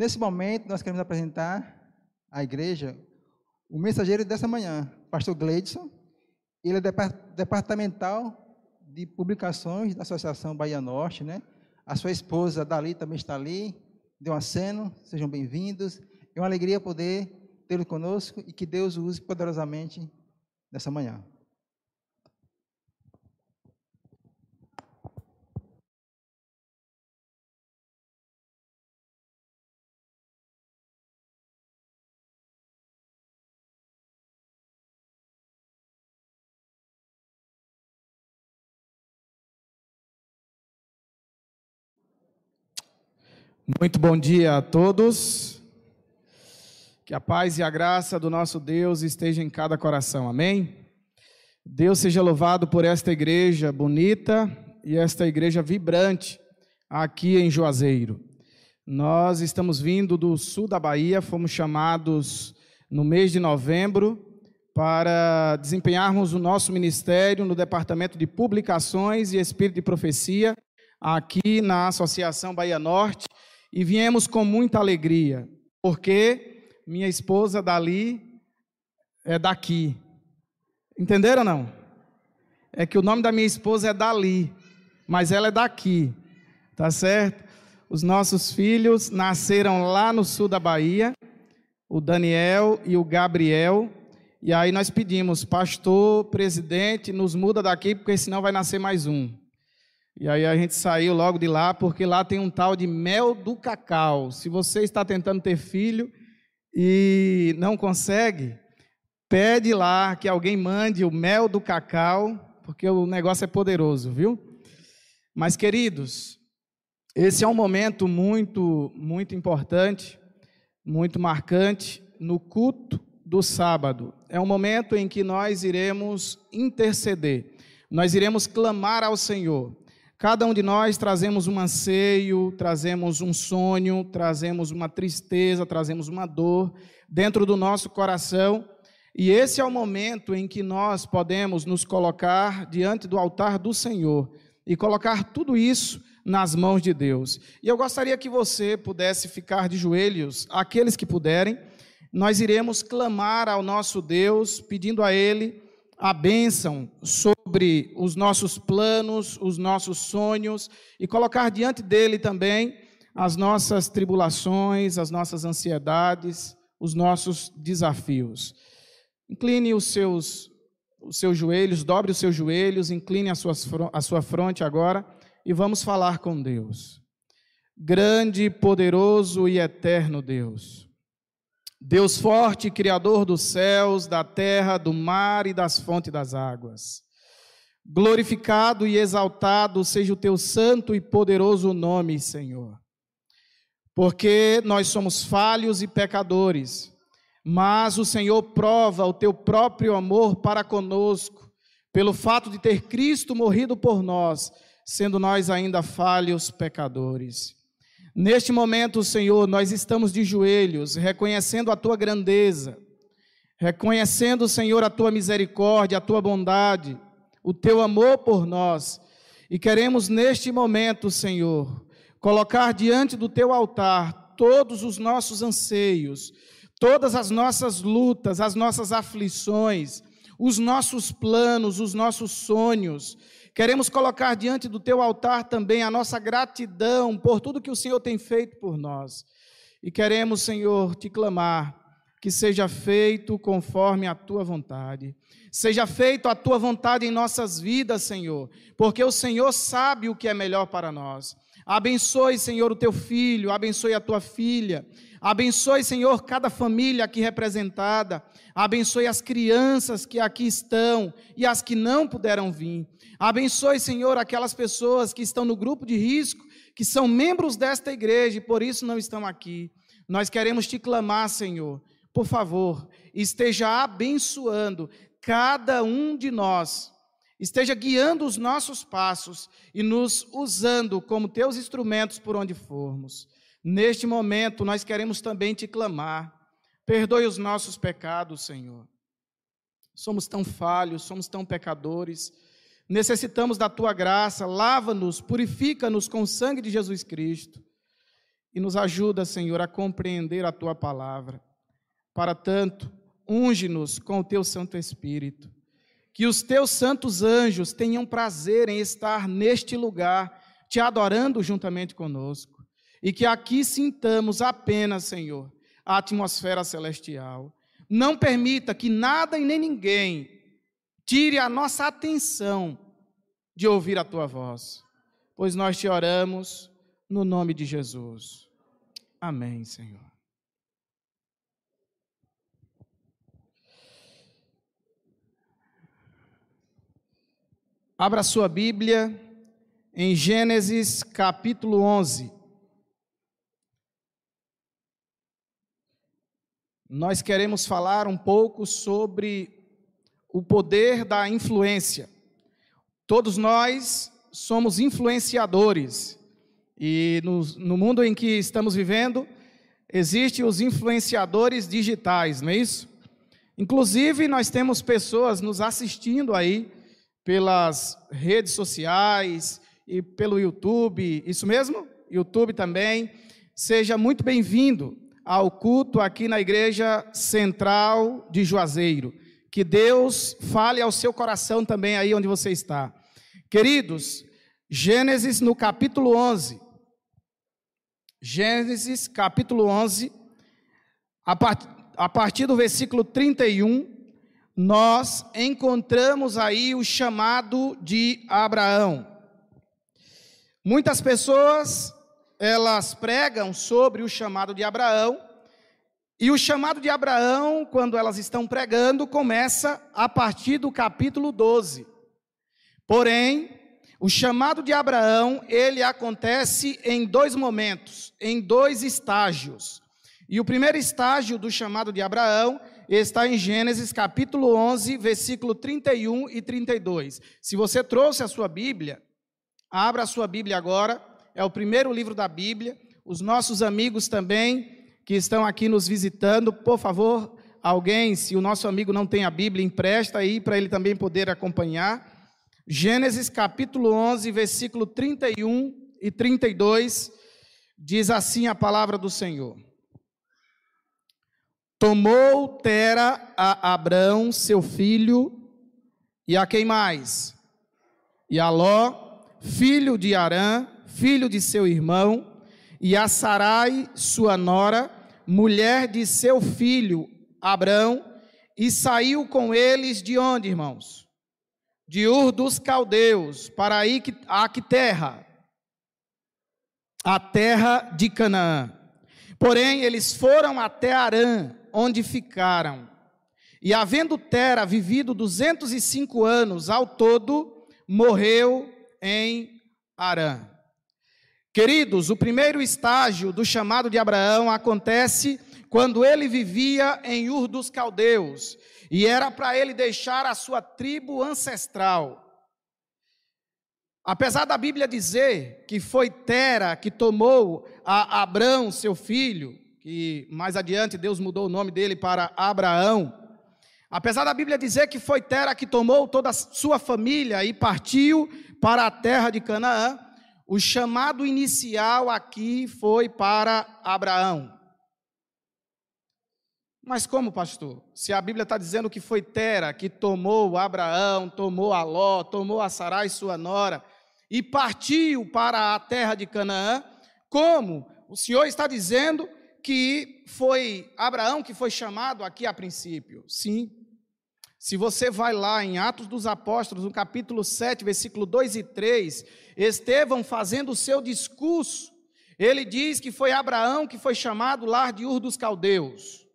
Nesse momento, nós queremos apresentar à igreja o mensageiro dessa manhã, pastor Gleidson. Ele é departamental de publicações da Associação Bahia Norte, né? A sua esposa Dali também está ali, deu um aceno, sejam bem-vindos. É uma alegria poder tê-lo conosco e que Deus o use poderosamente nessa manhã. Muito bom dia a todos. Que a paz e a graça do nosso Deus esteja em cada coração. Amém? Deus seja louvado por esta igreja bonita e esta igreja vibrante aqui em Juazeiro. Nós estamos vindo do sul da Bahia, fomos chamados no mês de novembro para desempenharmos o nosso ministério no Departamento de Publicações e Espírito de Profecia, aqui na Associação Bahia Norte e viemos com muita alegria, porque minha esposa Dali é daqui. Entenderam não? É que o nome da minha esposa é Dali, mas ela é daqui. Tá certo? Os nossos filhos nasceram lá no sul da Bahia, o Daniel e o Gabriel. E aí nós pedimos, pastor, presidente, nos muda daqui, porque senão vai nascer mais um. E aí a gente saiu logo de lá, porque lá tem um tal de mel do cacau. Se você está tentando ter filho e não consegue, pede lá que alguém mande o mel do cacau, porque o negócio é poderoso, viu? Mas queridos, esse é um momento muito, muito importante, muito marcante no culto do sábado. É um momento em que nós iremos interceder, nós iremos clamar ao Senhor. Cada um de nós trazemos um anseio, trazemos um sonho, trazemos uma tristeza, trazemos uma dor dentro do nosso coração. E esse é o momento em que nós podemos nos colocar diante do altar do Senhor e colocar tudo isso nas mãos de Deus. E eu gostaria que você pudesse ficar de joelhos, aqueles que puderem. Nós iremos clamar ao nosso Deus, pedindo a Ele a bênção sobre os nossos planos, os nossos sonhos e colocar diante dele também as nossas tribulações, as nossas ansiedades, os nossos desafios. Incline os seus, os seus joelhos, dobre os seus joelhos, incline a, suas, a sua fronte agora e vamos falar com Deus. Grande, poderoso e eterno Deus. Deus forte, Criador dos céus, da terra, do mar e das fontes das águas. Glorificado e exaltado seja o teu santo e poderoso nome, Senhor. Porque nós somos falhos e pecadores, mas o Senhor prova o teu próprio amor para conosco, pelo fato de ter Cristo morrido por nós, sendo nós ainda falhos pecadores. Neste momento, Senhor, nós estamos de joelhos, reconhecendo a tua grandeza, reconhecendo, Senhor, a tua misericórdia, a tua bondade, o teu amor por nós. E queremos neste momento, Senhor, colocar diante do teu altar todos os nossos anseios, todas as nossas lutas, as nossas aflições, os nossos planos, os nossos sonhos, Queremos colocar diante do teu altar também a nossa gratidão por tudo que o Senhor tem feito por nós. E queremos, Senhor, te clamar que seja feito conforme a tua vontade. Seja feito a tua vontade em nossas vidas, Senhor, porque o Senhor sabe o que é melhor para nós. Abençoe, Senhor, o teu filho, abençoe a tua filha. Abençoe, Senhor, cada família aqui representada. Abençoe as crianças que aqui estão e as que não puderam vir. Abençoe, Senhor, aquelas pessoas que estão no grupo de risco, que são membros desta igreja e por isso não estão aqui. Nós queremos te clamar, Senhor, por favor, esteja abençoando cada um de nós, esteja guiando os nossos passos e nos usando como teus instrumentos por onde formos. Neste momento, nós queremos também te clamar. Perdoe os nossos pecados, Senhor. Somos tão falhos, somos tão pecadores. Necessitamos da tua graça, lava-nos, purifica-nos com o sangue de Jesus Cristo. e nos ajuda, Senhor, a compreender a tua palavra. Para tanto, unge-nos com o teu Santo Espírito. Que os teus santos anjos tenham prazer em estar neste lugar, te adorando juntamente conosco. E que aqui sintamos apenas, Senhor, a atmosfera celestial. Não permita que nada e nem ninguém tire a nossa atenção de ouvir a tua voz, pois nós te oramos no nome de Jesus. Amém, Senhor. Abra sua Bíblia em Gênesis capítulo 11. Nós queremos falar um pouco sobre o poder da influência. Todos nós somos influenciadores. E no, no mundo em que estamos vivendo, existem os influenciadores digitais, não é isso? Inclusive, nós temos pessoas nos assistindo aí pelas redes sociais e pelo YouTube, isso mesmo? YouTube também. Seja muito bem-vindo ao culto aqui na Igreja Central de Juazeiro. Que Deus fale ao seu coração também aí onde você está. Queridos, Gênesis no capítulo 11. Gênesis capítulo 11, a, part, a partir do versículo 31, nós encontramos aí o chamado de Abraão. Muitas pessoas, elas pregam sobre o chamado de Abraão, e o chamado de Abraão, quando elas estão pregando, começa a partir do capítulo 12. Porém, o chamado de Abraão, ele acontece em dois momentos, em dois estágios. E o primeiro estágio do chamado de Abraão está em Gênesis capítulo 11, versículo 31 e 32. Se você trouxe a sua Bíblia, abra a sua Bíblia agora, é o primeiro livro da Bíblia. Os nossos amigos também que estão aqui nos visitando, por favor, alguém, se o nosso amigo não tem a Bíblia, empresta aí para ele também poder acompanhar. Gênesis capítulo 11, versículo 31 e 32, diz assim a palavra do Senhor. Tomou Tera a Abrão, seu filho, e a quem mais? E a Ló, filho de Arã, filho de seu irmão, e a Sarai, sua nora, mulher de seu filho Abrão, e saiu com eles de onde, irmãos? de Ur dos Caldeus, para a que terra? A terra de Canaã. Porém, eles foram até Arã, onde ficaram. E havendo Tera vivido 205 anos ao todo, morreu em Arã. Queridos, o primeiro estágio do chamado de Abraão acontece quando ele vivia em Ur dos Caldeus e era para ele deixar a sua tribo ancestral. Apesar da Bíblia dizer que foi Tera que tomou a Abrão, seu filho, que mais adiante Deus mudou o nome dele para Abraão. Apesar da Bíblia dizer que foi Tera que tomou toda a sua família e partiu para a terra de Canaã, o chamado inicial aqui foi para Abraão. Mas como, pastor? Se a Bíblia está dizendo que foi Tera que tomou Abraão, tomou a Ló, tomou a Sarai, sua nora, e partiu para a terra de Canaã, como o Senhor está dizendo que foi Abraão que foi chamado aqui a princípio? Sim. Se você vai lá em Atos dos Apóstolos, no capítulo 7, versículo 2 e 3, Estevão fazendo o seu discurso, ele diz que foi Abraão que foi chamado lar de Ur dos Caldeus.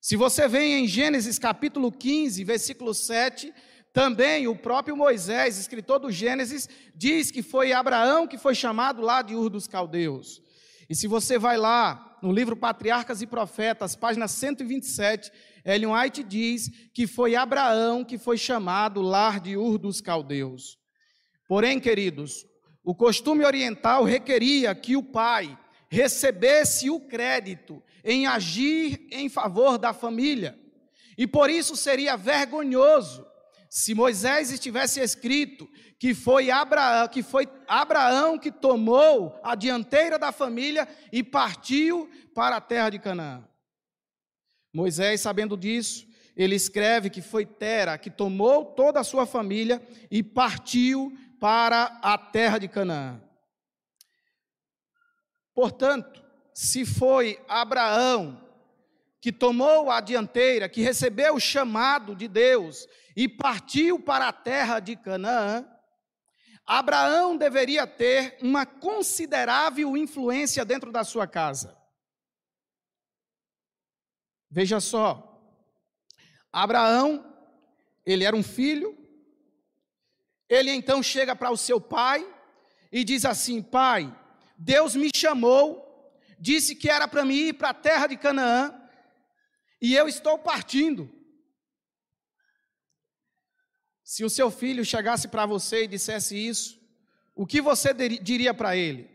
Se você vem em Gênesis capítulo 15, versículo 7, também o próprio Moisés, escritor do Gênesis, diz que foi Abraão que foi chamado lá de Ur dos Caldeus. E se você vai lá no livro Patriarcas e Profetas, página 127, Ellen White diz que foi Abraão que foi chamado lar de Ur dos Caldeus. Porém, queridos, o costume oriental requeria que o pai recebesse o crédito em agir em favor da família. E por isso seria vergonhoso Se Moisés estivesse escrito que foi Abraão, que foi Abraão que tomou a dianteira da família e partiu para a terra de Canaã. Moisés, sabendo disso, ele escreve que foi Tera que tomou toda a sua família e partiu para a terra de Canaã. Portanto, se foi Abraão que tomou a dianteira, que recebeu o chamado de Deus e partiu para a terra de Canaã, Abraão deveria ter uma considerável influência dentro da sua casa. Veja só, Abraão, ele era um filho, ele então chega para o seu pai e diz assim: Pai, Deus me chamou, disse que era para mim ir para a terra de Canaã, e eu estou partindo. Se o seu filho chegasse para você e dissesse isso, o que você diria para ele?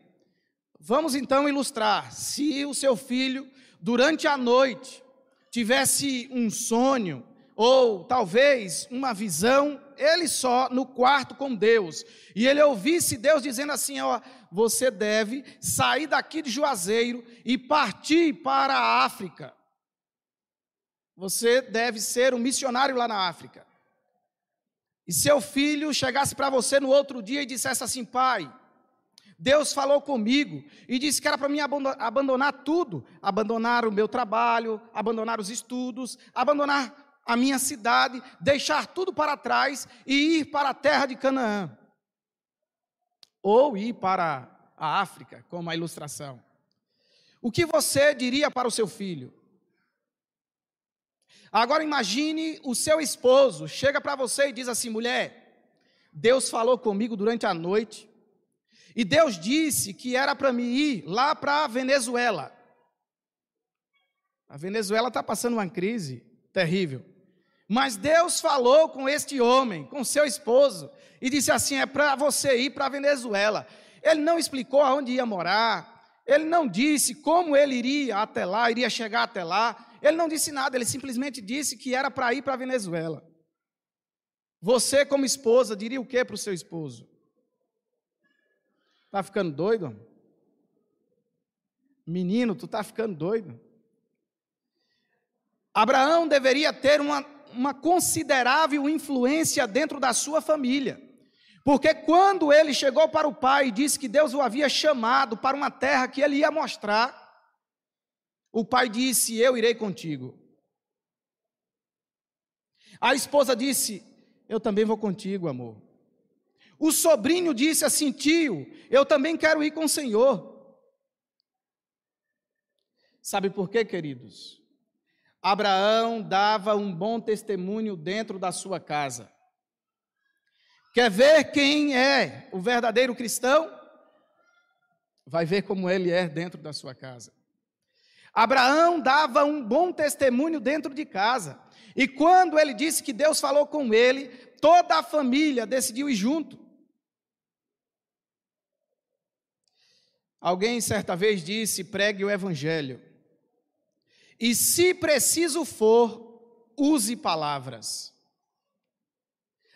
Vamos então ilustrar. Se o seu filho, durante a noite, tivesse um sonho, ou talvez uma visão, ele só no quarto com Deus, e ele ouvisse Deus dizendo assim: Ó, você deve sair daqui de Juazeiro e partir para a África. Você deve ser um missionário lá na África. E seu filho chegasse para você no outro dia e dissesse assim: Pai, Deus falou comigo e disse que era para mim abandonar tudo, abandonar o meu trabalho, abandonar os estudos, abandonar a minha cidade, deixar tudo para trás e ir para a terra de Canaã. Ou ir para a África, como a ilustração. O que você diria para o seu filho? Agora imagine o seu esposo chega para você e diz assim: mulher, Deus falou comigo durante a noite, e Deus disse que era para me ir lá para a Venezuela. A Venezuela está passando uma crise terrível. Mas Deus falou com este homem, com seu esposo, e disse assim: é para você ir para a Venezuela. Ele não explicou aonde ia morar, ele não disse como ele iria até lá, iria chegar até lá, ele não disse nada, ele simplesmente disse que era para ir para a Venezuela. Você, como esposa, diria o que para o seu esposo? Está ficando doido? Menino, tu está ficando doido? Abraão deveria ter uma, uma considerável influência dentro da sua família. Porque quando ele chegou para o pai e disse que Deus o havia chamado para uma terra que ele ia mostrar, o pai disse: Eu irei contigo. A esposa disse: Eu também vou contigo, amor. O sobrinho disse assim: Tio, eu também quero ir com o Senhor. Sabe por quê, queridos? Abraão dava um bom testemunho dentro da sua casa. Quer ver quem é o verdadeiro cristão? Vai ver como ele é dentro da sua casa. Abraão dava um bom testemunho dentro de casa. E quando ele disse que Deus falou com ele, toda a família decidiu ir junto. Alguém certa vez disse: pregue o evangelho. E se preciso for, use palavras.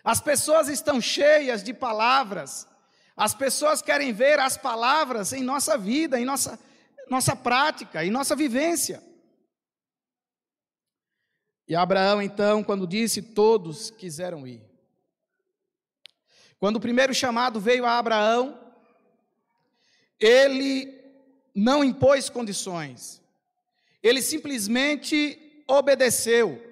As pessoas estão cheias de palavras. As pessoas querem ver as palavras em nossa vida, em nossa nossa prática e nossa vivência. E Abraão, então, quando disse, todos quiseram ir. Quando o primeiro chamado veio a Abraão, ele não impôs condições, ele simplesmente obedeceu.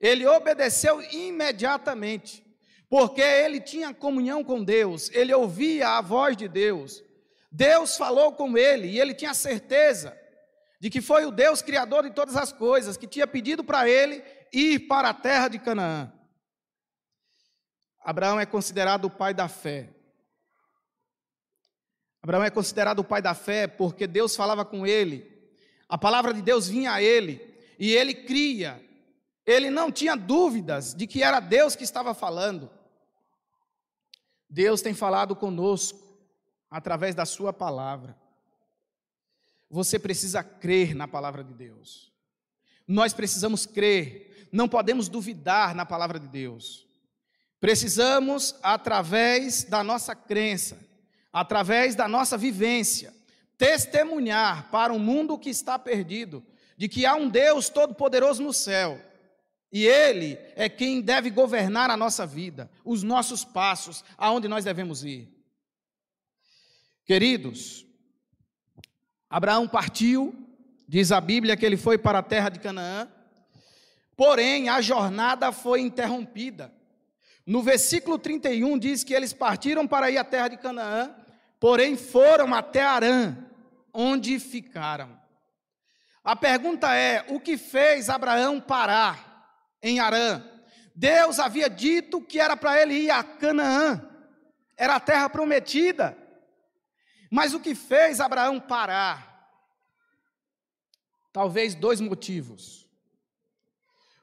Ele obedeceu imediatamente, porque ele tinha comunhão com Deus, ele ouvia a voz de Deus, Deus falou com ele e ele tinha certeza de que foi o Deus criador de todas as coisas que tinha pedido para ele ir para a terra de Canaã. Abraão é considerado o pai da fé. Abraão é considerado o pai da fé porque Deus falava com ele, a palavra de Deus vinha a ele e ele cria. Ele não tinha dúvidas de que era Deus que estava falando. Deus tem falado conosco através da Sua palavra. Você precisa crer na palavra de Deus. Nós precisamos crer, não podemos duvidar na palavra de Deus. Precisamos, através da nossa crença, através da nossa vivência, testemunhar para um mundo que está perdido de que há um Deus todo-poderoso no céu. E Ele é quem deve governar a nossa vida, os nossos passos, aonde nós devemos ir. Queridos, Abraão partiu, diz a Bíblia que ele foi para a terra de Canaã, porém a jornada foi interrompida. No versículo 31 diz que eles partiram para ir à terra de Canaã, porém foram até Arã, onde ficaram. A pergunta é: o que fez Abraão parar em Arã? Deus havia dito que era para ele ir a Canaã, era a terra prometida. Mas o que fez Abraão parar? Talvez dois motivos.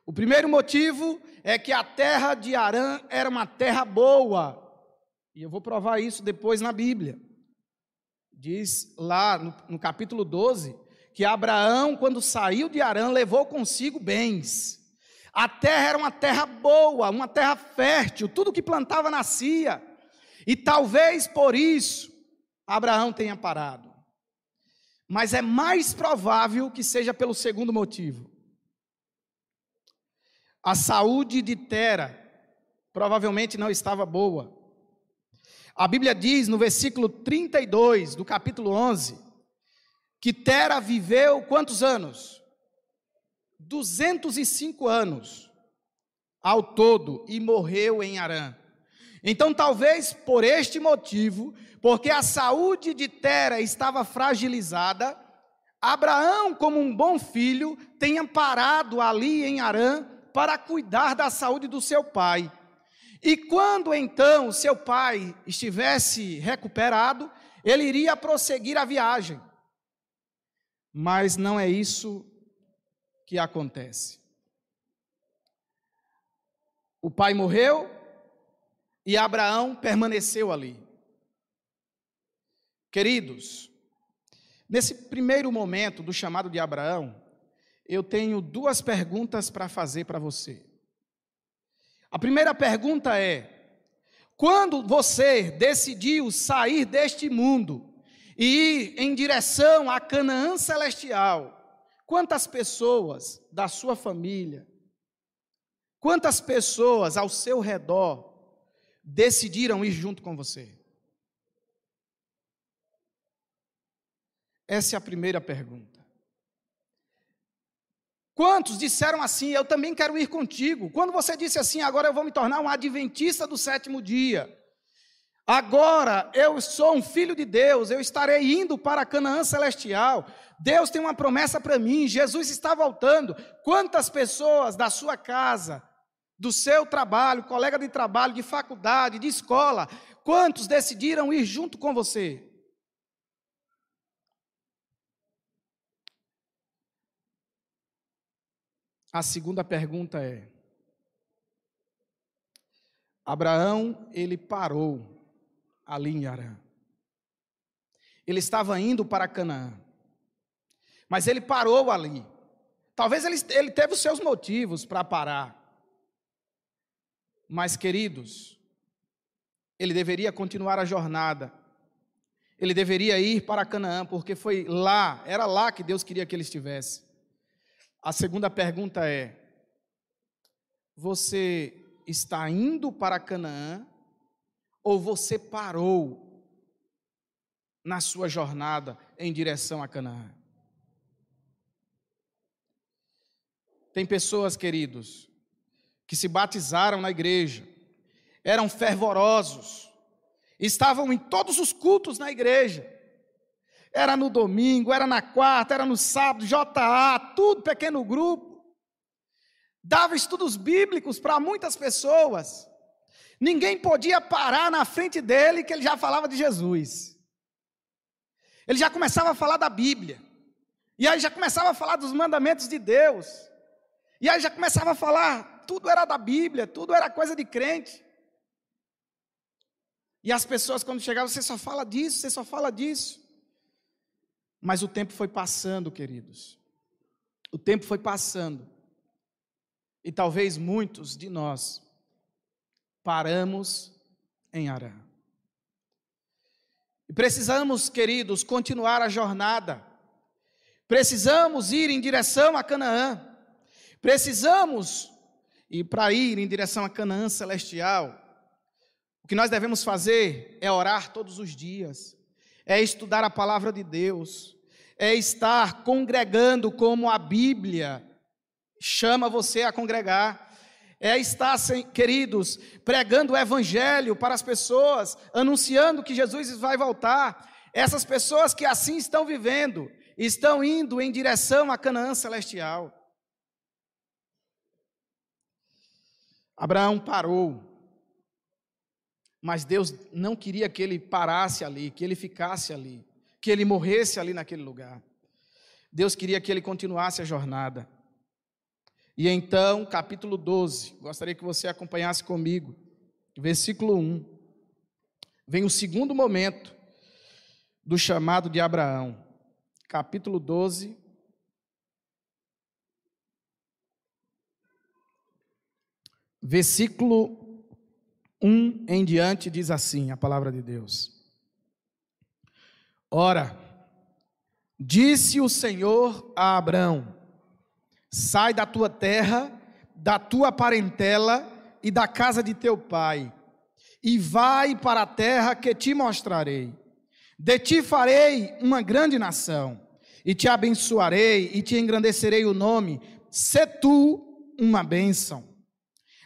O primeiro motivo é que a terra de Arã era uma terra boa. E eu vou provar isso depois na Bíblia. Diz lá no, no capítulo 12 que Abraão, quando saiu de Arã, levou consigo bens. A terra era uma terra boa, uma terra fértil, tudo que plantava nascia. E talvez por isso Abraão tenha parado. Mas é mais provável que seja pelo segundo motivo. A saúde de Tera provavelmente não estava boa. A Bíblia diz no versículo 32 do capítulo 11 que Tera viveu quantos anos? 205 anos ao todo e morreu em Arã. Então, talvez por este motivo, porque a saúde de Tera estava fragilizada, Abraão, como um bom filho, tenha parado ali em Arã para cuidar da saúde do seu pai. E quando então seu pai estivesse recuperado, ele iria prosseguir a viagem. Mas não é isso que acontece. O pai morreu e Abraão permaneceu ali. Queridos, nesse primeiro momento do chamado de Abraão, eu tenho duas perguntas para fazer para você. A primeira pergunta é: quando você decidiu sair deste mundo e ir em direção à Canaã celestial, quantas pessoas da sua família, quantas pessoas ao seu redor decidiram ir junto com você? Essa é a primeira pergunta. Quantos disseram assim, eu também quero ir contigo? Quando você disse assim, agora eu vou me tornar um adventista do sétimo dia. Agora eu sou um filho de Deus, eu estarei indo para Canaã celestial. Deus tem uma promessa para mim, Jesus está voltando. Quantas pessoas da sua casa, do seu trabalho, colega de trabalho, de faculdade, de escola, quantos decidiram ir junto com você? A segunda pergunta é: Abraão, ele parou ali em Arã. Ele estava indo para Canaã. Mas ele parou ali. Talvez ele, ele teve os seus motivos para parar. Mas, queridos, ele deveria continuar a jornada. Ele deveria ir para Canaã, porque foi lá, era lá que Deus queria que ele estivesse. A segunda pergunta é: Você está indo para Canaã ou você parou na sua jornada em direção a Canaã? Tem pessoas, queridos, que se batizaram na igreja, eram fervorosos, estavam em todos os cultos na igreja. Era no domingo, era na quarta, era no sábado, JA, tudo pequeno grupo. Dava estudos bíblicos para muitas pessoas. Ninguém podia parar na frente dele que ele já falava de Jesus. Ele já começava a falar da Bíblia. E aí já começava a falar dos mandamentos de Deus. E aí já começava a falar, tudo era da Bíblia, tudo era coisa de crente. E as pessoas, quando chegavam, você só fala disso, você só fala disso. Mas o tempo foi passando, queridos. O tempo foi passando. E talvez muitos de nós paramos em Arã. E precisamos, queridos, continuar a jornada. Precisamos ir em direção a Canaã. Precisamos, e para ir em direção a Canaã celestial, o que nós devemos fazer é orar todos os dias, é estudar a palavra de Deus, é estar congregando como a Bíblia chama você a congregar é estar, queridos, pregando o evangelho para as pessoas, anunciando que Jesus vai voltar. Essas pessoas que assim estão vivendo, estão indo em direção à Canaã celestial. Abraão parou, mas Deus não queria que ele parasse ali, que ele ficasse ali, que ele morresse ali naquele lugar. Deus queria que ele continuasse a jornada. E então, capítulo 12, gostaria que você acompanhasse comigo, versículo 1. Vem o segundo momento do chamado de Abraão. Capítulo 12, versículo 1 em diante diz assim a palavra de Deus. Ora, disse o Senhor a Abraão: Sai da tua terra, da tua parentela e da casa de teu pai, e vai para a terra que te mostrarei. De ti farei uma grande nação, e te abençoarei e te engrandecerei o nome. Se tu uma bênção.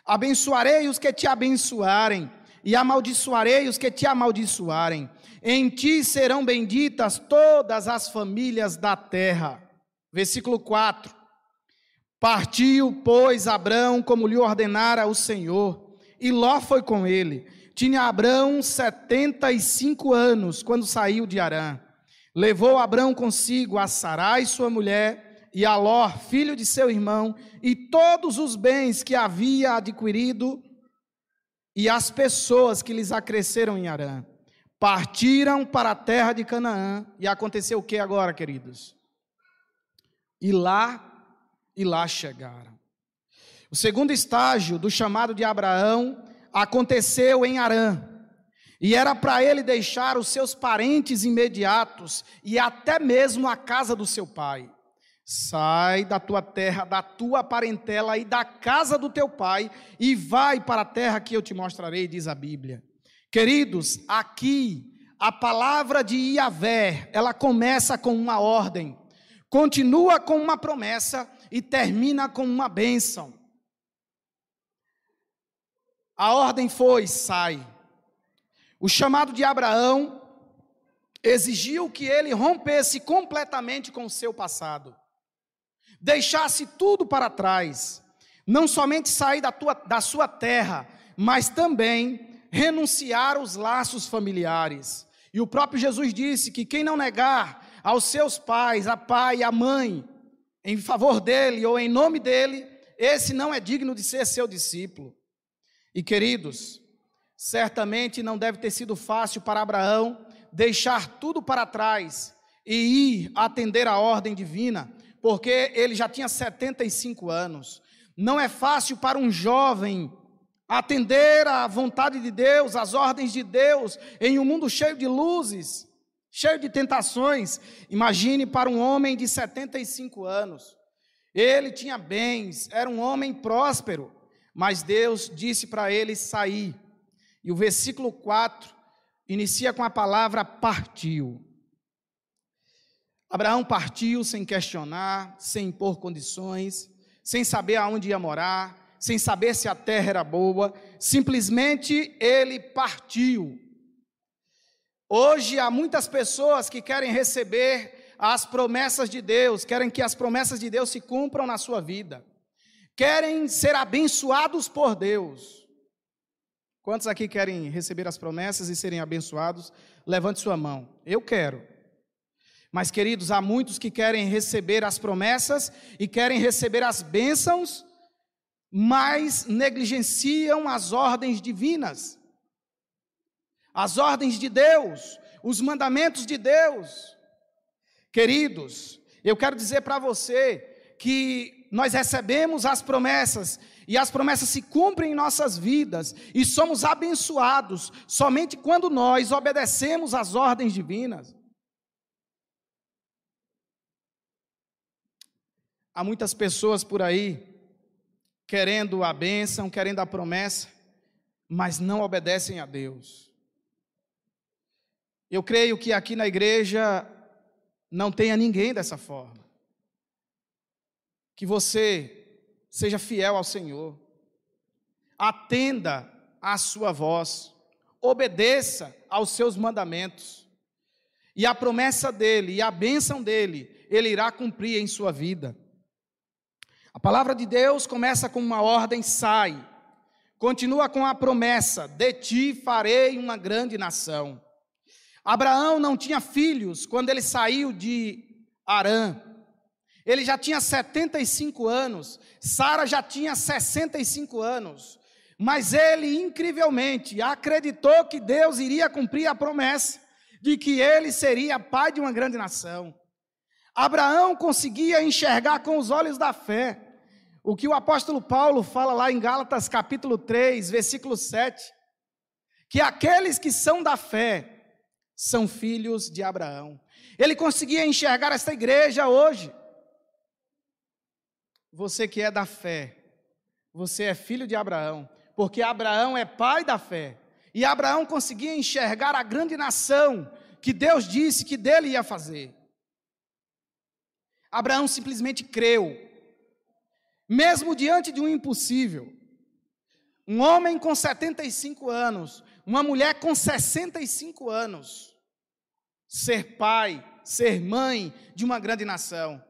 Abençoarei os que te abençoarem, e amaldiçoarei os que te amaldiçoarem. Em ti serão benditas todas as famílias da terra. Versículo 4. Partiu, pois, Abrão, como lhe ordenara o Senhor, e Ló foi com ele. Tinha Abrão setenta e cinco anos quando saiu de Arã. Levou Abrão consigo a Sarai, sua mulher, e a Ló, filho de seu irmão, e todos os bens que havia adquirido, e as pessoas que lhes acresceram em Arã. Partiram para a terra de Canaã. E aconteceu o que agora, queridos? E lá e lá chegaram. O segundo estágio do chamado de Abraão aconteceu em Arã. E era para ele deixar os seus parentes imediatos e até mesmo a casa do seu pai. Sai da tua terra, da tua parentela e da casa do teu pai e vai para a terra que eu te mostrarei, diz a Bíblia. Queridos, aqui a palavra de Iavé, ela começa com uma ordem, continua com uma promessa e termina com uma bênção. A ordem foi: sai. O chamado de Abraão exigiu que ele rompesse completamente com o seu passado, deixasse tudo para trás, não somente sair da, tua, da sua terra, mas também renunciar aos laços familiares. E o próprio Jesus disse que quem não negar aos seus pais, a pai e a mãe, em favor dele ou em nome dele, esse não é digno de ser seu discípulo. E queridos, certamente não deve ter sido fácil para Abraão deixar tudo para trás e ir atender a ordem divina, porque ele já tinha 75 anos. Não é fácil para um jovem atender à vontade de Deus, às ordens de Deus, em um mundo cheio de luzes cheio de tentações. Imagine para um homem de 75 anos. Ele tinha bens, era um homem próspero, mas Deus disse para ele sair. E o versículo 4 inicia com a palavra partiu. Abraão partiu sem questionar, sem impor condições, sem saber aonde ia morar, sem saber se a terra era boa, simplesmente ele partiu. Hoje há muitas pessoas que querem receber as promessas de Deus, querem que as promessas de Deus se cumpram na sua vida, querem ser abençoados por Deus. Quantos aqui querem receber as promessas e serem abençoados? Levante sua mão. Eu quero. Mas, queridos, há muitos que querem receber as promessas e querem receber as bênçãos, mas negligenciam as ordens divinas as ordens de Deus, os mandamentos de Deus. Queridos, eu quero dizer para você que nós recebemos as promessas e as promessas se cumprem em nossas vidas e somos abençoados somente quando nós obedecemos às ordens divinas. Há muitas pessoas por aí querendo a bênção, querendo a promessa, mas não obedecem a Deus. Eu creio que aqui na igreja não tenha ninguém dessa forma. Que você seja fiel ao Senhor, atenda à sua voz, obedeça aos seus mandamentos, e a promessa dele e a bênção dele, ele irá cumprir em sua vida. A palavra de Deus começa com uma ordem: sai. Continua com a promessa: de ti farei uma grande nação. Abraão não tinha filhos quando ele saiu de Arã. Ele já tinha 75 anos, Sara já tinha 65 anos. Mas ele, incrivelmente, acreditou que Deus iria cumprir a promessa de que ele seria pai de uma grande nação. Abraão conseguia enxergar com os olhos da fé o que o apóstolo Paulo fala lá em Gálatas capítulo 3, versículo 7, que aqueles que são da fé são filhos de Abraão. Ele conseguia enxergar esta igreja hoje. Você que é da fé, você é filho de Abraão, porque Abraão é pai da fé. E Abraão conseguia enxergar a grande nação que Deus disse que dele ia fazer. Abraão simplesmente creu, mesmo diante de um impossível. Um homem com 75 anos uma mulher com 65 anos ser pai, ser mãe de uma grande nação.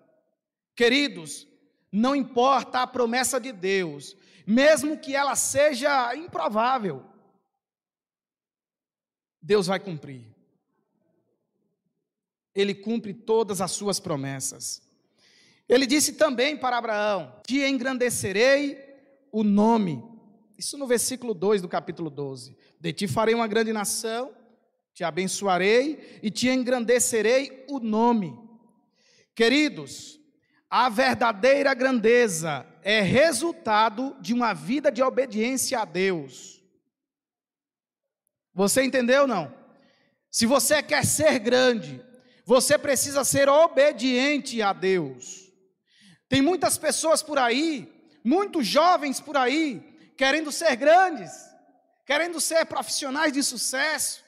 Queridos, não importa a promessa de Deus, mesmo que ela seja improvável, Deus vai cumprir. Ele cumpre todas as suas promessas. Ele disse também para Abraão: Te engrandecerei o nome. Isso no versículo 2 do capítulo 12. De ti farei uma grande nação, te abençoarei e te engrandecerei o nome. Queridos, a verdadeira grandeza é resultado de uma vida de obediência a Deus. Você entendeu não? Se você quer ser grande, você precisa ser obediente a Deus. Tem muitas pessoas por aí, muitos jovens por aí, querendo ser grandes, querendo ser profissionais de sucesso,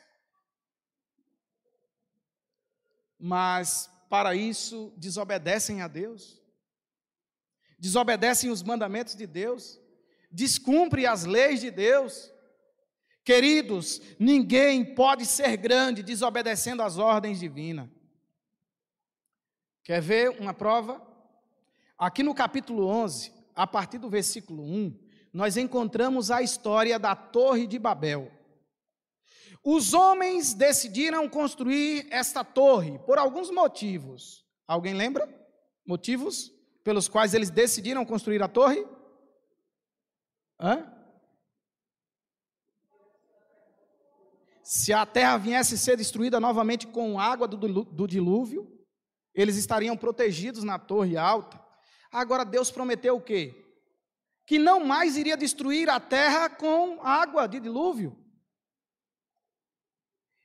mas para isso desobedecem a Deus, desobedecem os mandamentos de Deus, descumprem as leis de Deus. Queridos, ninguém pode ser grande desobedecendo às ordens divinas. Quer ver uma prova? Aqui no capítulo 11, a partir do versículo 1, nós encontramos a história da Torre de Babel. Os homens decidiram construir esta torre por alguns motivos. Alguém lembra? Motivos pelos quais eles decidiram construir a torre? Hã? Se a terra viesse ser destruída novamente com água do dilúvio, eles estariam protegidos na torre alta. Agora Deus prometeu o quê? que não mais iria destruir a terra com água de dilúvio.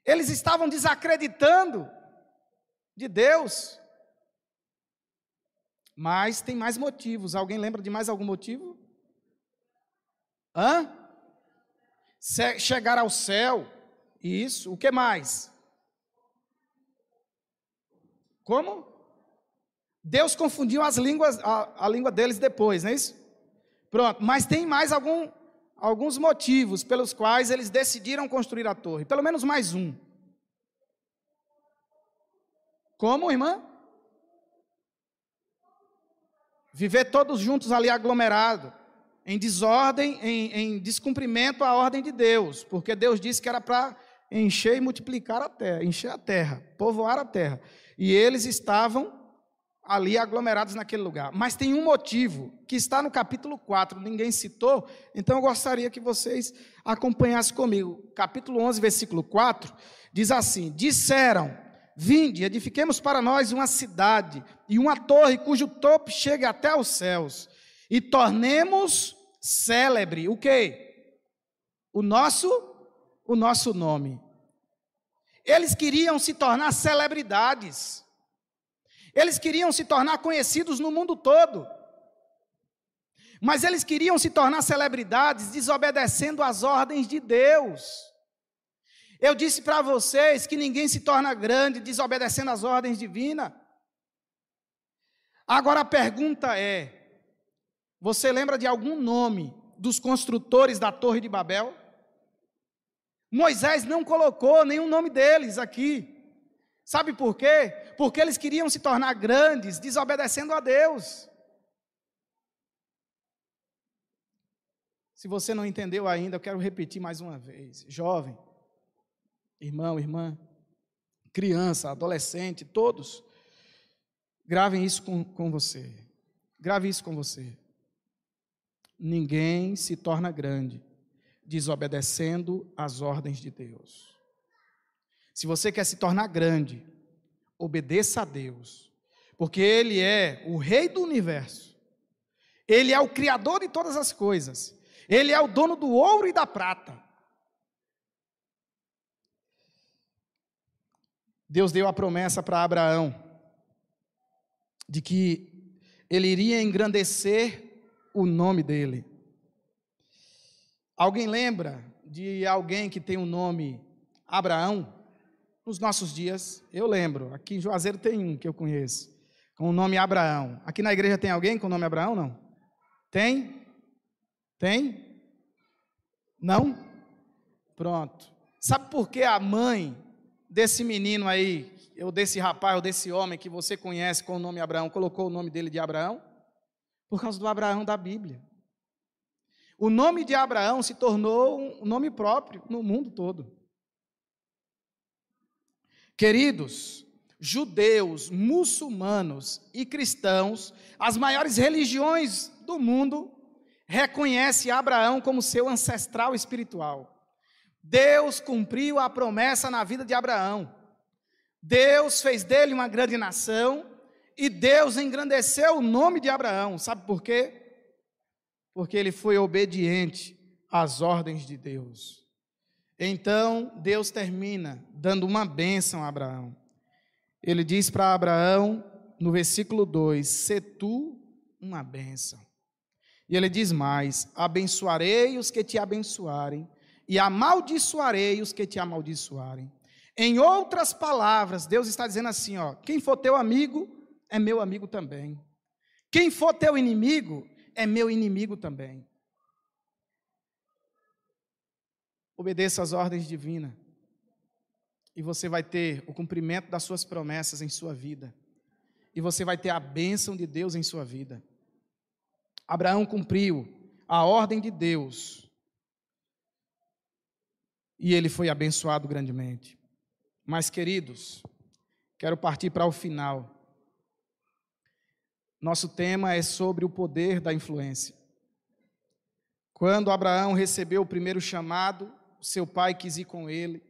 Eles estavam desacreditando de Deus. Mas tem mais motivos. Alguém lembra de mais algum motivo? Hã? Chegar ao céu. Isso. O que mais? Como? Deus confundiu as línguas, a, a língua deles depois, não é isso? Pronto, mas tem mais algum, alguns motivos pelos quais eles decidiram construir a torre, pelo menos mais um. Como, irmã? Viver todos juntos ali aglomerados, em desordem, em, em descumprimento à ordem de Deus, porque Deus disse que era para encher e multiplicar a terra, encher a terra, povoar a terra. E eles estavam ali aglomerados naquele lugar. Mas tem um motivo que está no capítulo 4, ninguém citou, então eu gostaria que vocês acompanhassem comigo. Capítulo 11, versículo 4, diz assim: Disseram: Vinde, edifiquemos para nós uma cidade e uma torre cujo topo chegue até os céus, e tornemos célebre o quê? O nosso o nosso nome. Eles queriam se tornar celebridades. Eles queriam se tornar conhecidos no mundo todo. Mas eles queriam se tornar celebridades desobedecendo às ordens de Deus. Eu disse para vocês que ninguém se torna grande desobedecendo às ordens divinas. Agora a pergunta é: você lembra de algum nome dos construtores da Torre de Babel? Moisés não colocou nenhum nome deles aqui. Sabe por quê? Porque eles queriam se tornar grandes, desobedecendo a Deus. Se você não entendeu ainda, eu quero repetir mais uma vez. Jovem, irmão, irmã, criança, adolescente, todos, gravem isso com, com você. Grave isso com você. Ninguém se torna grande desobedecendo às ordens de Deus. Se você quer se tornar grande, obedeça a Deus, porque Ele é o Rei do universo, Ele é o Criador de todas as coisas, Ele é o dono do ouro e da prata. Deus deu a promessa para Abraão de que ele iria engrandecer o nome dele. Alguém lembra de alguém que tem o um nome Abraão? Nos nossos dias, eu lembro. Aqui em Juazeiro tem um que eu conheço, com o nome Abraão. Aqui na igreja tem alguém com o nome Abraão? Não? Tem? Tem? Não? Pronto. Sabe por que a mãe desse menino aí, ou desse rapaz, ou desse homem que você conhece com o nome Abraão, colocou o nome dele de Abraão? Por causa do Abraão da Bíblia. O nome de Abraão se tornou um nome próprio no mundo todo. Queridos, judeus, muçulmanos e cristãos, as maiores religiões do mundo, reconhecem Abraão como seu ancestral espiritual. Deus cumpriu a promessa na vida de Abraão. Deus fez dele uma grande nação e Deus engrandeceu o nome de Abraão. Sabe por quê? porque ele foi obediente às ordens de Deus. Então, Deus termina dando uma bênção a Abraão. Ele diz para Abraão, no versículo 2: Se tu uma bênção. E ele diz mais: Abençoarei os que te abençoarem, e amaldiçoarei os que te amaldiçoarem. Em outras palavras, Deus está dizendo assim: ó, quem for teu amigo é meu amigo também. Quem for teu inimigo é meu inimigo também. Obedeça às ordens divinas. E você vai ter o cumprimento das suas promessas em sua vida. E você vai ter a bênção de Deus em sua vida. Abraão cumpriu a ordem de Deus. E ele foi abençoado grandemente. Mas, queridos, quero partir para o final. Nosso tema é sobre o poder da influência. Quando Abraão recebeu o primeiro chamado, seu pai quis ir com ele,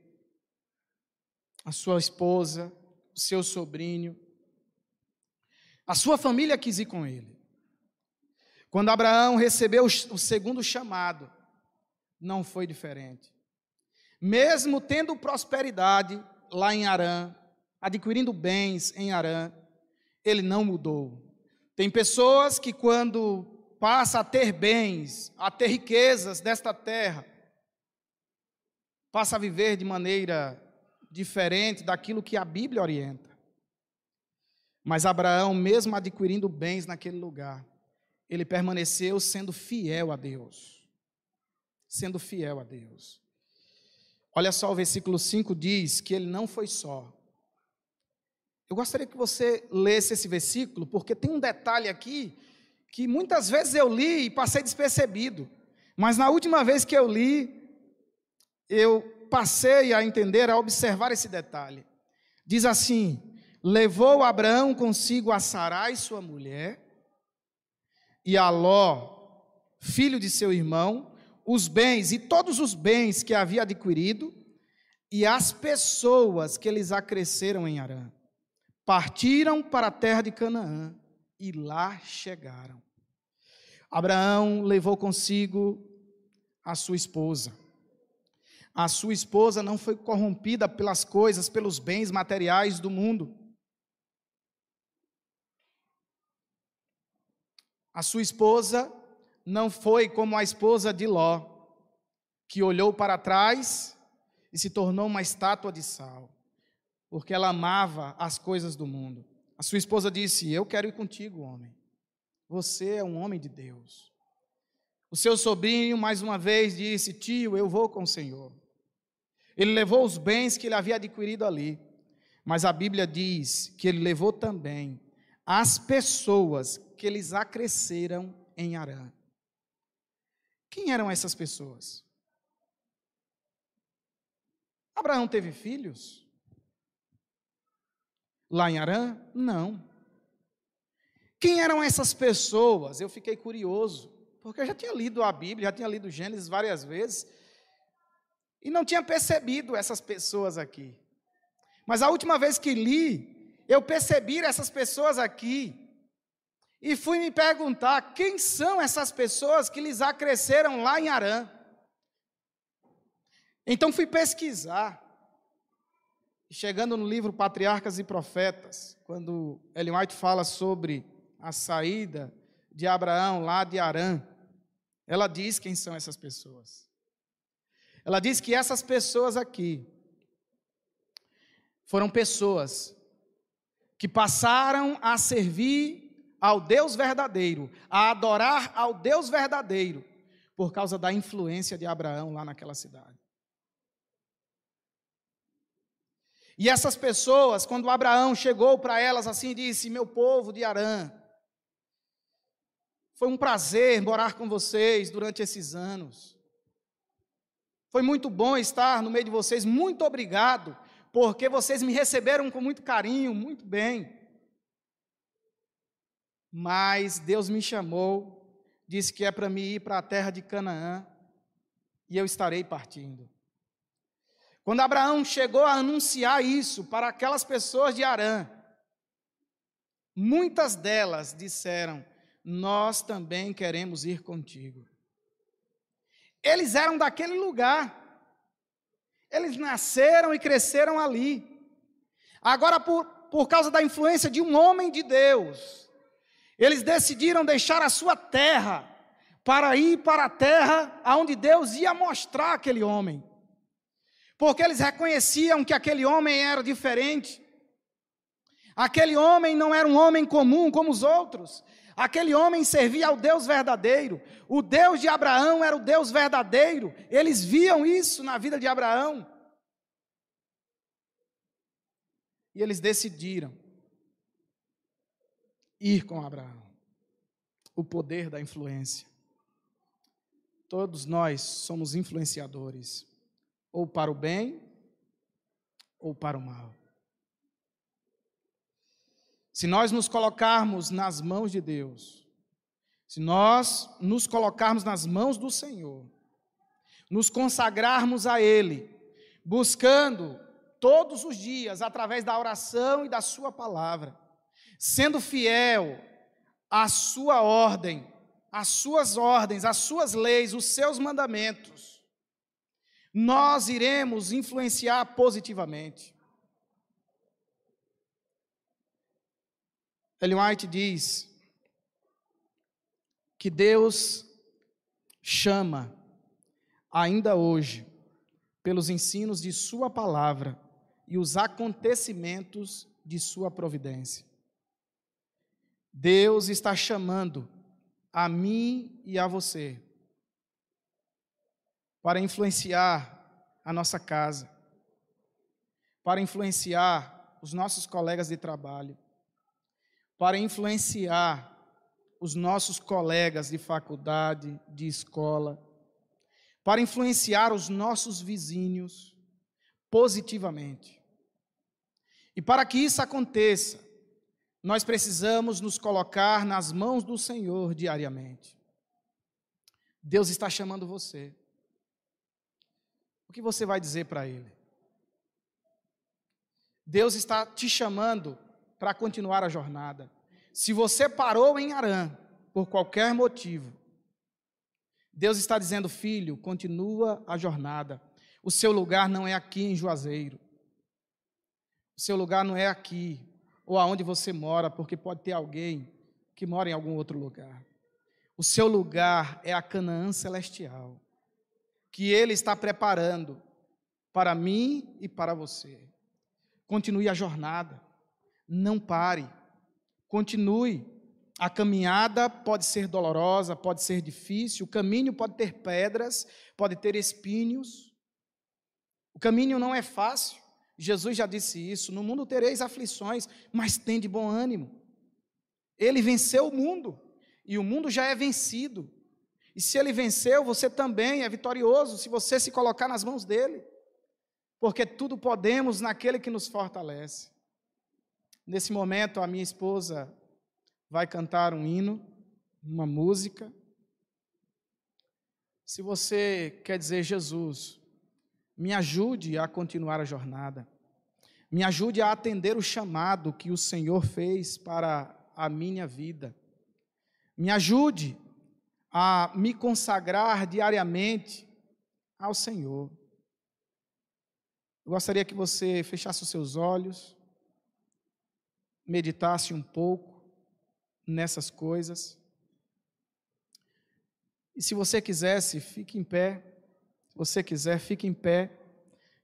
a sua esposa, o seu sobrinho, a sua família quis ir com ele. Quando Abraão recebeu o segundo chamado, não foi diferente. Mesmo tendo prosperidade lá em Arã, adquirindo bens em Arã, ele não mudou. Tem pessoas que, quando passa a ter bens, a ter riquezas desta terra, passa a viver de maneira diferente daquilo que a Bíblia orienta. Mas Abraão, mesmo adquirindo bens naquele lugar, ele permaneceu sendo fiel a Deus. Sendo fiel a Deus. Olha só, o versículo 5 diz que ele não foi só, eu gostaria que você lesse esse versículo, porque tem um detalhe aqui que muitas vezes eu li e passei despercebido, mas na última vez que eu li, eu passei a entender, a observar esse detalhe. Diz assim: Levou Abraão consigo a Sarai, sua mulher, e a Ló, filho de seu irmão, os bens e todos os bens que havia adquirido, e as pessoas que eles acresceram em Arã partiram para a terra de Canaã e lá chegaram. Abraão levou consigo a sua esposa. A sua esposa não foi corrompida pelas coisas, pelos bens materiais do mundo. A sua esposa não foi como a esposa de Ló, que olhou para trás e se tornou uma estátua de sal, porque ela amava as coisas do mundo. A sua esposa disse: Eu quero ir contigo, homem. Você é um homem de Deus. O seu sobrinho, mais uma vez, disse: Tio, eu vou com o Senhor. Ele levou os bens que ele havia adquirido ali, mas a Bíblia diz que ele levou também as pessoas que eles acresceram em Arã. Quem eram essas pessoas? Abraão teve filhos? Lá em Arã? Não. Quem eram essas pessoas? Eu fiquei curioso, porque eu já tinha lido a Bíblia, já tinha lido Gênesis várias vezes, e não tinha percebido essas pessoas aqui. Mas a última vez que li, eu percebi essas pessoas aqui. E fui me perguntar quem são essas pessoas que lhes acresceram lá em Arã. Então fui pesquisar. Chegando no livro Patriarcas e Profetas, quando Ellen White fala sobre a saída de Abraão lá de Arã, ela diz quem são essas pessoas. Ela diz que essas pessoas aqui foram pessoas que passaram a servir ao Deus verdadeiro, a adorar ao Deus verdadeiro, por causa da influência de Abraão lá naquela cidade. E essas pessoas, quando Abraão chegou para elas assim e disse: Meu povo de Arã, foi um prazer morar com vocês durante esses anos. Foi muito bom estar no meio de vocês. Muito obrigado, porque vocês me receberam com muito carinho, muito bem. Mas Deus me chamou, disse que é para me ir para a terra de Canaã, e eu estarei partindo. Quando Abraão chegou a anunciar isso para aquelas pessoas de Arã, muitas delas disseram: Nós também queremos ir contigo. Eles eram daquele lugar. Eles nasceram e cresceram ali. Agora, por, por causa da influência de um homem de Deus, eles decidiram deixar a sua terra para ir para a terra aonde Deus ia mostrar aquele homem. Porque eles reconheciam que aquele homem era diferente. Aquele homem não era um homem comum como os outros. Aquele homem servia ao Deus verdadeiro. O Deus de Abraão era o Deus verdadeiro. Eles viam isso na vida de Abraão. E eles decidiram ir com Abraão. O poder da influência. Todos nós somos influenciadores, ou para o bem, ou para o mal. Se nós nos colocarmos nas mãos de Deus, se nós nos colocarmos nas mãos do Senhor, nos consagrarmos a Ele, buscando todos os dias, através da oração e da Sua palavra, sendo fiel à Sua ordem, às Suas ordens, às Suas leis, os Seus mandamentos, nós iremos influenciar positivamente. Ellen White diz que Deus chama ainda hoje pelos ensinos de Sua palavra e os acontecimentos de Sua providência. Deus está chamando a mim e a você para influenciar a nossa casa, para influenciar os nossos colegas de trabalho, para influenciar os nossos colegas de faculdade, de escola, para influenciar os nossos vizinhos positivamente. E para que isso aconteça, nós precisamos nos colocar nas mãos do Senhor diariamente. Deus está chamando você. O que você vai dizer para Ele? Deus está te chamando para continuar a jornada. Se você parou em Arã por qualquer motivo, Deus está dizendo, filho, continua a jornada. O seu lugar não é aqui em Juazeiro. O seu lugar não é aqui ou aonde você mora, porque pode ter alguém que mora em algum outro lugar. O seu lugar é a Canaã celestial, que ele está preparando para mim e para você. Continue a jornada. Não pare. Continue. A caminhada pode ser dolorosa, pode ser difícil, o caminho pode ter pedras, pode ter espinhos. O caminho não é fácil. Jesus já disse isso: no mundo tereis aflições, mas tem de bom ânimo. Ele venceu o mundo e o mundo já é vencido. E se ele venceu, você também é vitorioso se você se colocar nas mãos dele. Porque tudo podemos naquele que nos fortalece. Nesse momento, a minha esposa vai cantar um hino, uma música. Se você quer dizer, Jesus, me ajude a continuar a jornada. Me ajude a atender o chamado que o Senhor fez para a minha vida. Me ajude a me consagrar diariamente ao Senhor. Eu gostaria que você fechasse os seus olhos, meditasse um pouco nessas coisas. E se você quisesse, fique em pé se você quiser, fique em pé,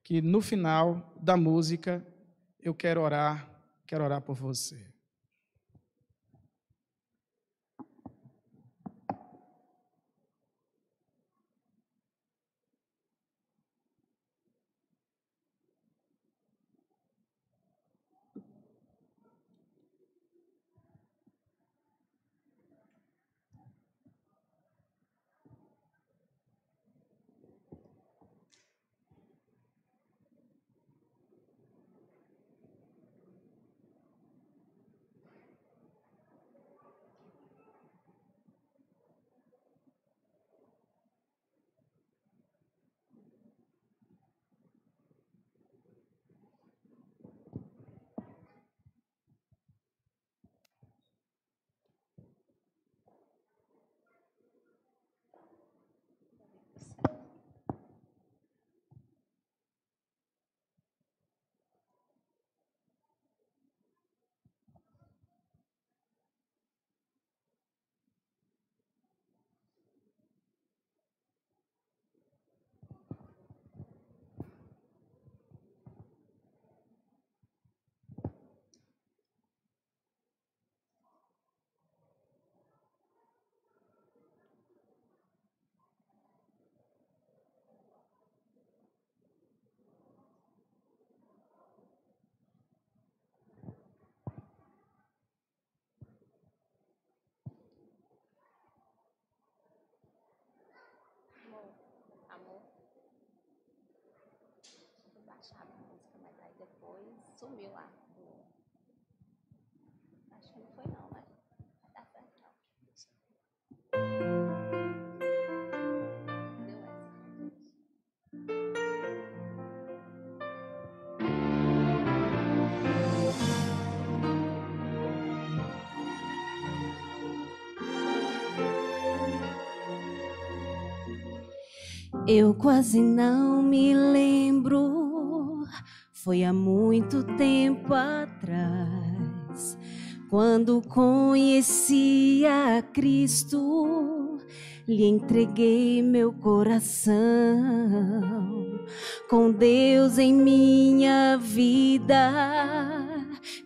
que no final da música eu quero orar, quero orar por você. Sumiu lá. Acho que não foi não? Vai dar certo não. Deu essa. Eu quase não me lembro foi há muito tempo atrás, quando conheci a Cristo, lhe entreguei meu coração. Com Deus em minha vida,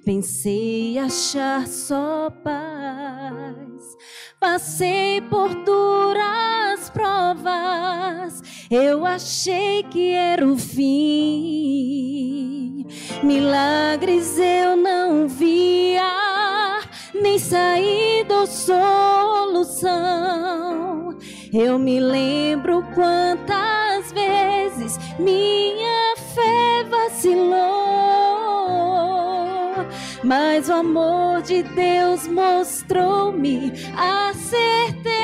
pensei achar só paz. Passei por duras provas, eu achei que era o fim Milagres eu não via, nem saída ou solução. Eu me lembro quantas vezes minha fé vacilou, mas o amor de Deus mostrou-me a certeza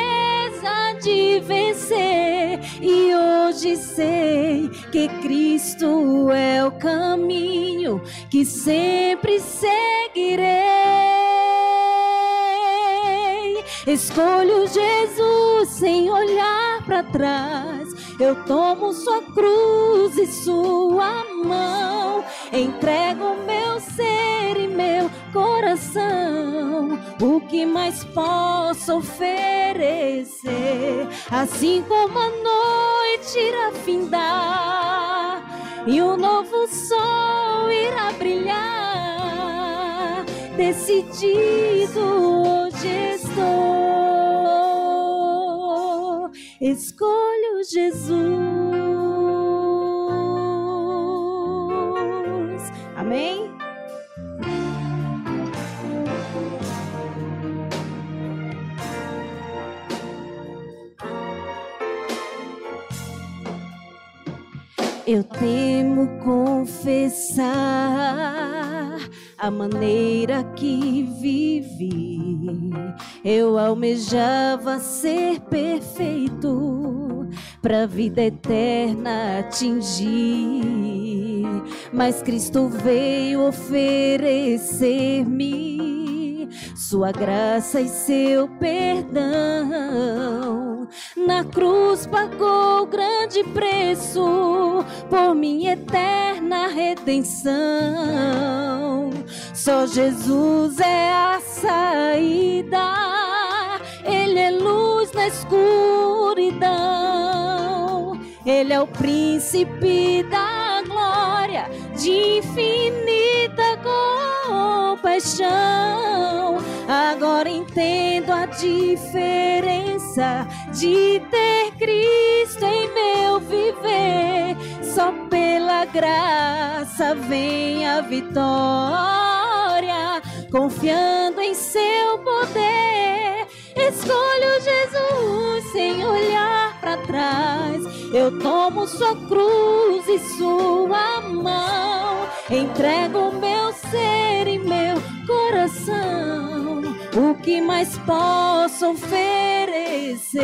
de vencer. E hoje sei que Cristo é o caminho que sempre seguirei. Escolho Jesus sem olhar para trás. Eu tomo sua cruz e sua mão. Entrego meu ser e meu coração. O que mais posso oferecer? Assim como a noite irá findar e um novo sol irá brilhar. Decidido hoje estou. Escolho Jesus. Amém? Eu temo confessar a maneira que vivi. Eu almejava ser perfeito para a vida eterna atingir. Mas Cristo veio oferecer-me sua graça e seu perdão. Na cruz pagou grande preço por minha eterna redenção. Só Jesus é a saída, Ele é luz na escuridão. Ele é o príncipe da de infinita compaixão. Agora entendo a diferença de ter Cristo em meu viver. Só pela graça vem a vitória, confiando em seu poder. Escolho Jesus sem olhar para trás. Eu tomo sua cruz e sua mão. Entrego meu ser e meu coração. O que mais posso oferecer?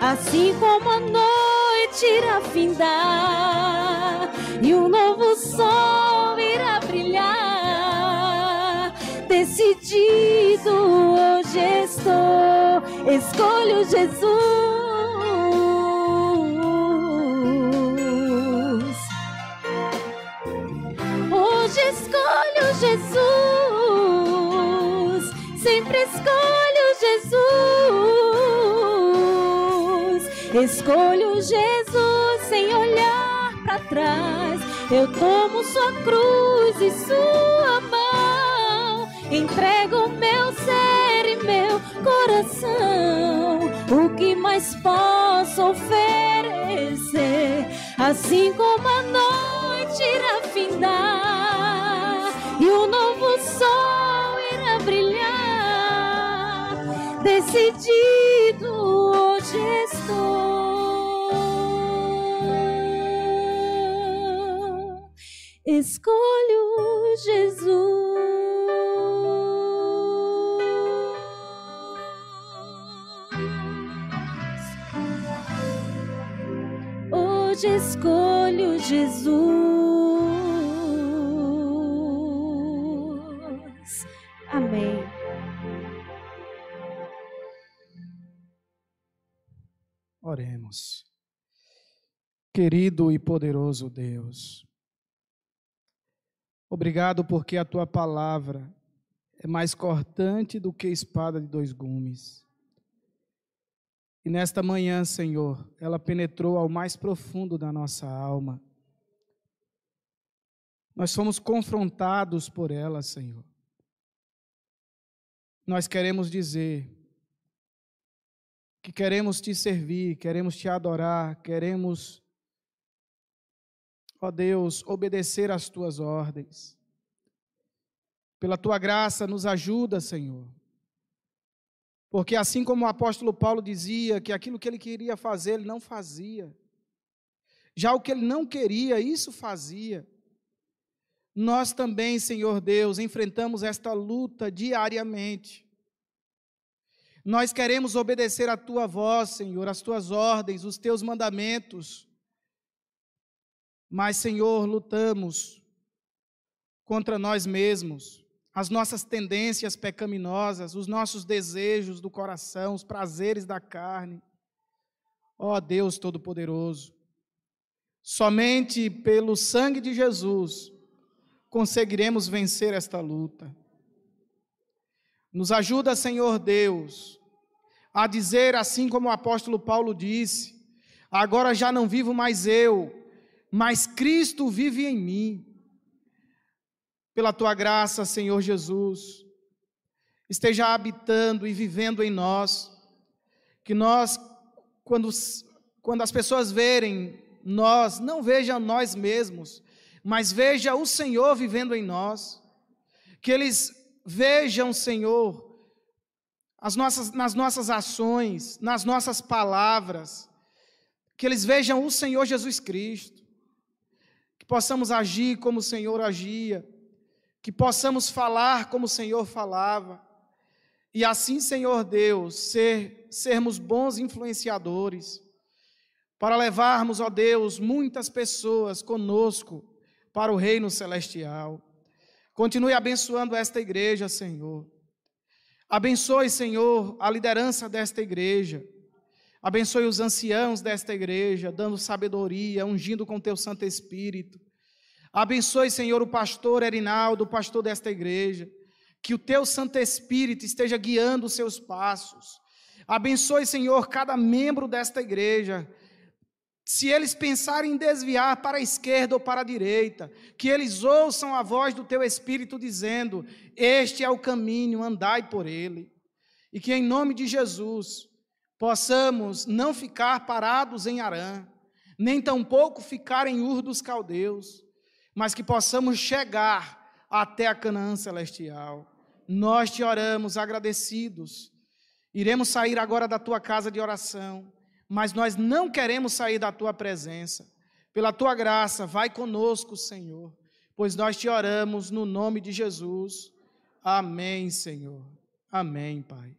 Assim como a noite irá findar e um novo sol irá brilhar. Decidido hoje estou, escolho Jesus. Escolho Jesus sem olhar para trás. Eu tomo sua cruz e sua mão. Entrego meu ser e meu coração. O que mais posso oferecer? Assim como a noite irá findar e um novo sol irá brilhar. Decidido hoje estou. Escolho Jesus. Hoje escolho Jesus. Amém. Oremos. Querido e poderoso Deus, obrigado porque a tua palavra é mais cortante do que espada de dois gumes. E nesta manhã, Senhor, ela penetrou ao mais profundo da nossa alma. Nós somos confrontados por ela, Senhor. Nós queremos dizer que queremos te servir, queremos te adorar, queremos, ó Deus, obedecer às tuas ordens. Pela tua graça, nos ajuda, Senhor. Porque assim como o apóstolo Paulo dizia que aquilo que ele queria fazer, ele não fazia. Já o que ele não queria, isso fazia. Nós também, Senhor Deus, enfrentamos esta luta diariamente. Nós queremos obedecer a tua voz, Senhor, as tuas ordens, os teus mandamentos. Mas, Senhor, lutamos contra nós mesmos, as nossas tendências pecaminosas, os nossos desejos do coração, os prazeres da carne. Ó Deus Todo-Poderoso, somente pelo sangue de Jesus conseguiremos vencer esta luta. Nos ajuda, Senhor Deus, a dizer assim como o apóstolo Paulo disse: agora já não vivo mais eu, mas Cristo vive em mim. Pela tua graça, Senhor Jesus, esteja habitando e vivendo em nós, que nós, quando, quando as pessoas verem nós, não vejam nós mesmos, mas veja o Senhor vivendo em nós, que eles vejam, Senhor, as nossas, nas nossas ações, nas nossas palavras, que eles vejam o Senhor Jesus Cristo, que possamos agir como o Senhor agia, que possamos falar como o Senhor falava, e assim, Senhor Deus, ser, sermos bons influenciadores, para levarmos, ó Deus, muitas pessoas conosco para o reino celestial. Continue abençoando esta igreja, Senhor. Abençoe, Senhor, a liderança desta igreja. Abençoe os anciãos desta igreja, dando sabedoria, ungindo com teu Santo Espírito. Abençoe, Senhor, o pastor Erinaldo, o pastor desta igreja. Que o teu Santo Espírito esteja guiando os seus passos. Abençoe, Senhor, cada membro desta igreja. Se eles pensarem em desviar para a esquerda ou para a direita, que eles ouçam a voz do teu Espírito dizendo: Este é o caminho, andai por ele. E que em nome de Jesus possamos não ficar parados em Arã, nem tampouco ficar em Ur dos Caldeus, mas que possamos chegar até a Canaã celestial. Nós te oramos agradecidos. Iremos sair agora da tua casa de oração mas nós não queremos sair da tua presença. Pela tua graça, vai conosco, Senhor, pois nós te oramos no nome de Jesus. Amém, Senhor. Amém, Pai.